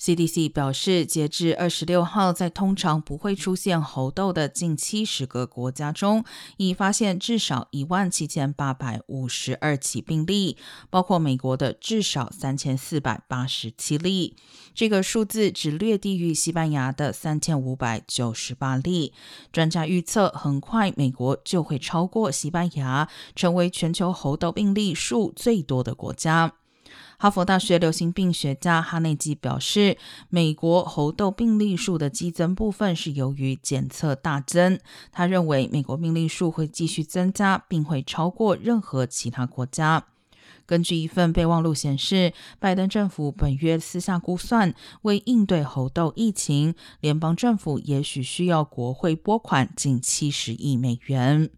CDC 表示，截至二十六号，在通常不会出现猴痘的近七十个国家中，已发现至少一万七千八百五十二起病例，包括美国的至少三千四百八十七例。这个数字只略低于西班牙的三千五百九十八例。专家预测，很快美国就会超过西班牙，成为全球猴痘病例数最多的国家。哈佛大学流行病学家哈内基表示，美国猴痘病例数的激增部分是由于检测大增。他认为，美国病例数会继续增加，并会超过任何其他国家。根据一份备忘录显示，拜登政府本月私下估算，为应对猴痘疫情，联邦政府也许需要国会拨款近七十亿美元。